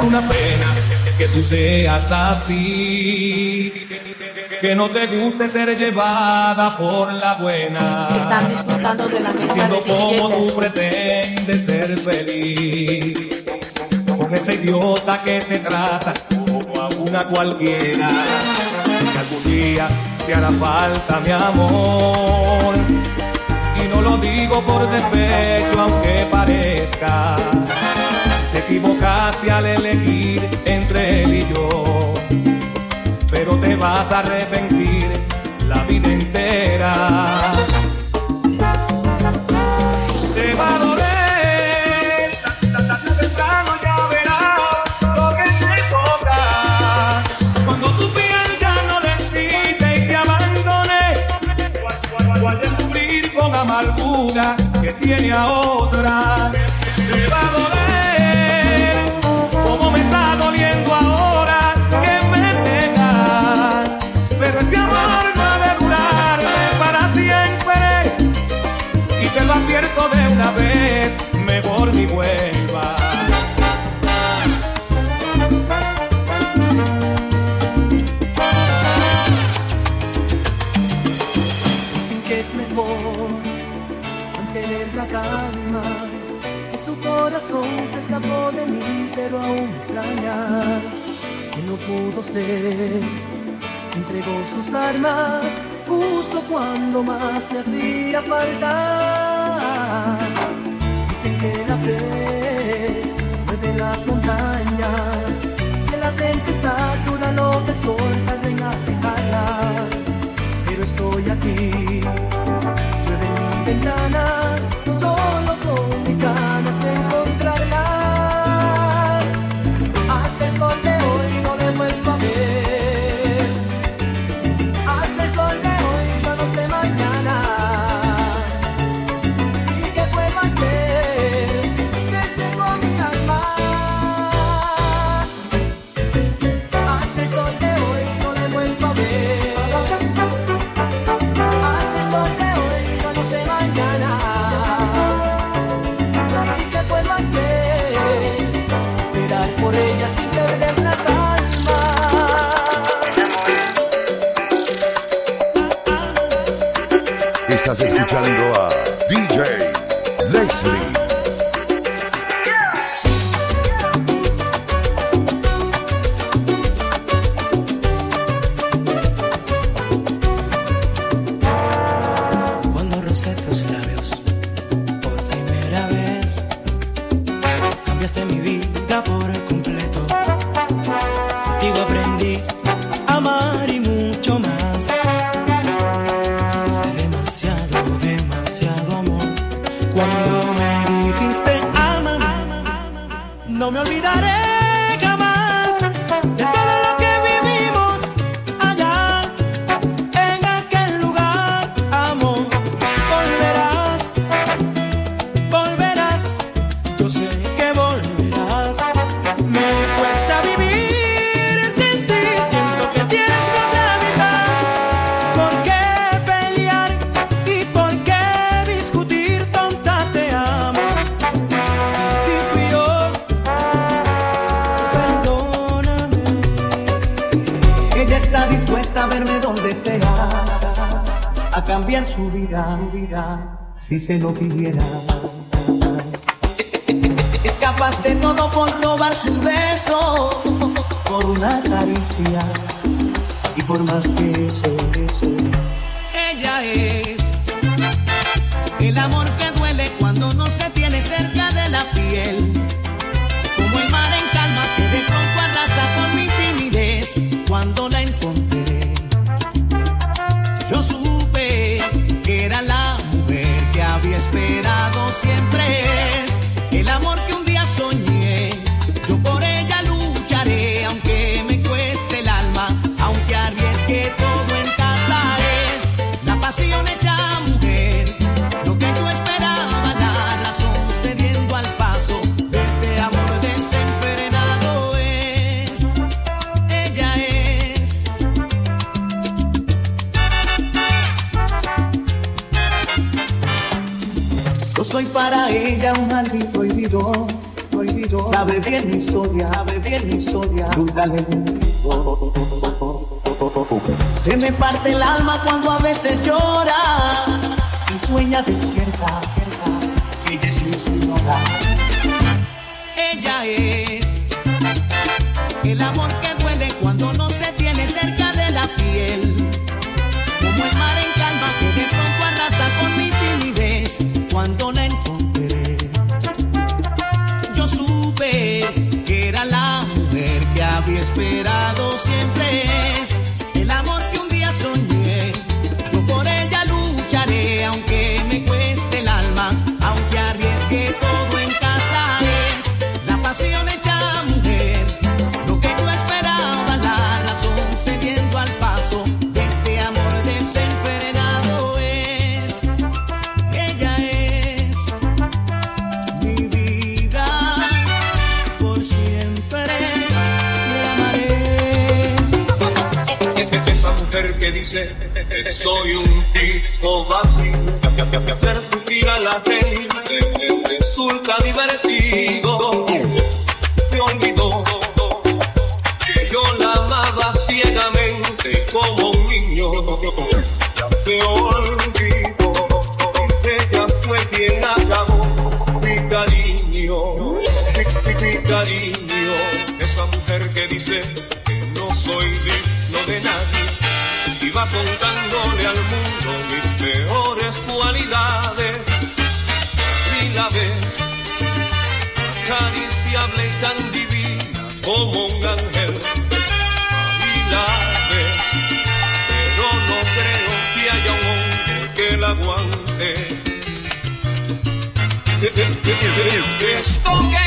Una pena que tú seas así. Que no te guste ser llevada por la buena. Están disfrutando de la mesa Siendo de como tú pretendes ser feliz. Con ese idiota que te trata como a una cualquiera. Que algún día te hará falta mi amor. Y no lo digo por despecho, aunque parezca. Al elegir entre él y yo. Pero te vas a arrepentir la vida entera. Te va a doler, temprano ya verás lo que te toca. Cuando tu piel ya no decide y te abandone, o al descubrir con amargura que tiene a otra, corazón se escapó de mí, pero aún me extraña. Que no pudo ser. Entregó sus armas justo cuando más me hacía falta. Dicen que la fe mueve las montañas. Que la tempestad dura lo que el sol tarda en alejarla pero estoy aquí. Llueve mi ventana, solo escuchando a DJ Leslie. Cuando rocé tus labios por cambiar su vida, su vida, si se lo pidiera. Capaz de todo por robar su beso, por una caricia y por más que eso, eso. Para ella un maldito prohibido, olvidó. Sabe bien mi historia, sabe bien mi historia. Nunca le digo. Se me parte el alma cuando a veces llora y sueña despierta. Ella es mi señora. Ella es el amor que que había esperado siempre que dice que soy un tipo vacío, que, que- hacer sufrir a la gente resulta divertido. Me olvidó que yo la amaba ciegamente como un niño. Ya se olvidó que ella fue quien acabó mi cariño, mi cariño. Esa mujer que dice que no soy digno de nadie va contándole al mundo mis peores cualidades. Y la ves acariciable y tan divina como un ángel. Y la ves, pero no creo que haya un hombre que la aguante. Es coqueta,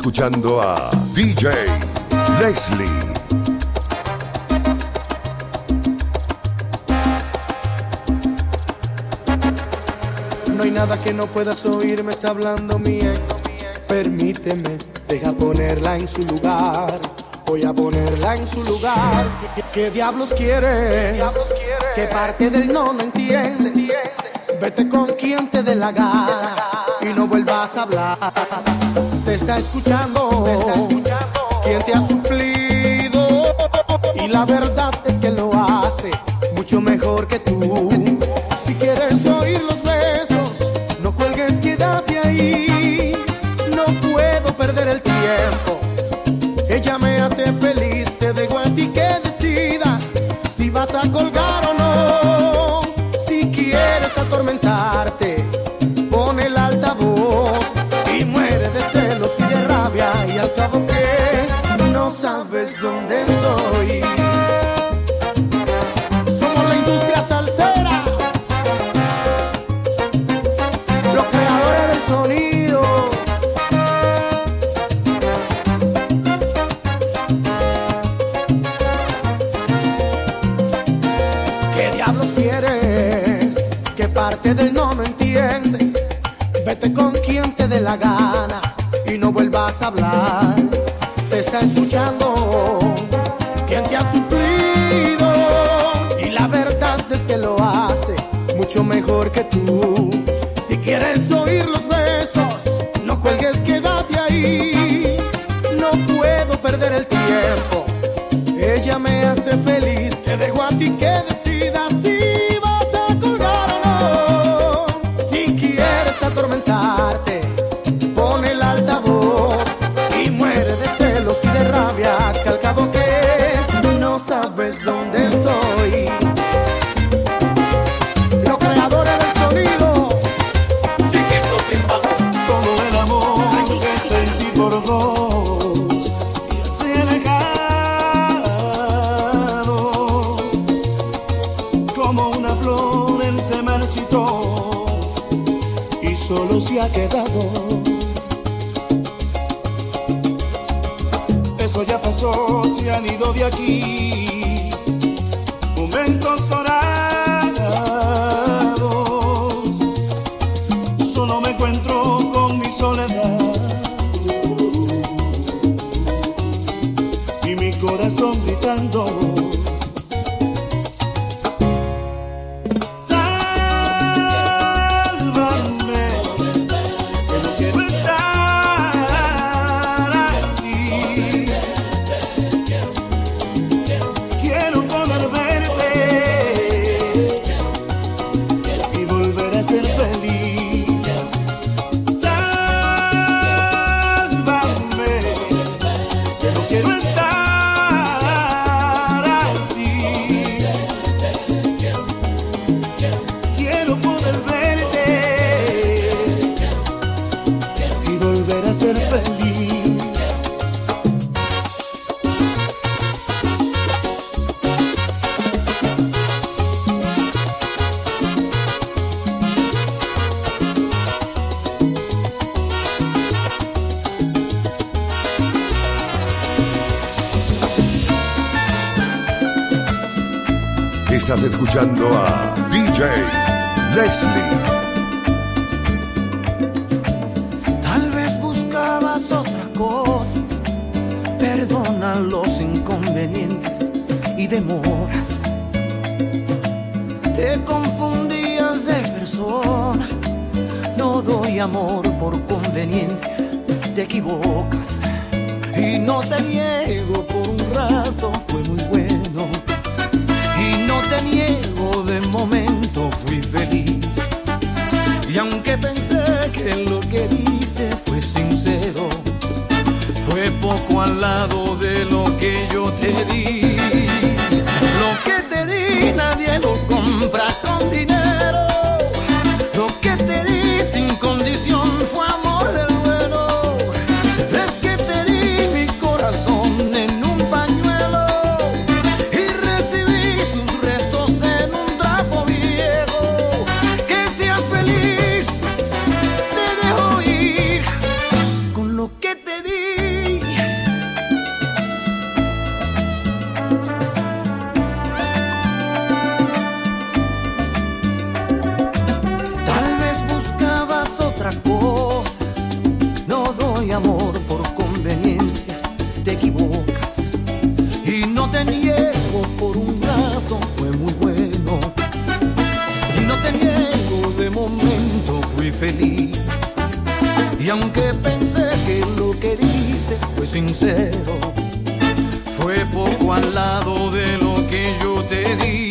escuchando a DJ Leslie. No hay nada que no puedas oír, me está hablando mi ex. Permíteme, deja ponerla en su lugar. Voy a ponerla en su lugar. ¿Qué, qué diablos quieres? ¿Qué parte del no no entiendes? Vete con quien te dé la gana y no vuelvas a hablar. Te está escuchando, te está escuchando. No sabes dónde soy. Somos la industria salsera, los creadores del sonido. ¿Qué diablos quieres? ¿Qué parte del no no entiendes? Vete con quien te dé la gana y no vuelvas a hablar. Escuchando, quien te ha suplido. Y la verdad es que lo hace mucho mejor que tú. Si quieres oír los besos, no cuelgues, quédate ahí. No puedo perder el tiempo. Ella me hace feliz. Te dejo a ti que decidas si sabes dónde soy. Los creadores del sonido. Todo el amor que sentí por vos y así alejado. Como una flor él se marchitó y solo se ha quedado. Eso ya pasó se han ido de aquí encostó Escuchando a DJ Leslie. Tal vez buscabas otra cosa. Perdona los inconvenientes y demoras. Te confundías de persona. No doy amor por conveniencia. Te equivocas. Y no te niego por un rato. Fue muy bueno. Momento fui feliz. Y aunque pensé que lo que diste fue sincero, fue poco al lado de lo que yo te di. Lo que te di nadie lo compra con dinero. Fue poco al lado de lo que yo te di.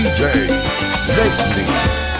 DJ Leslie.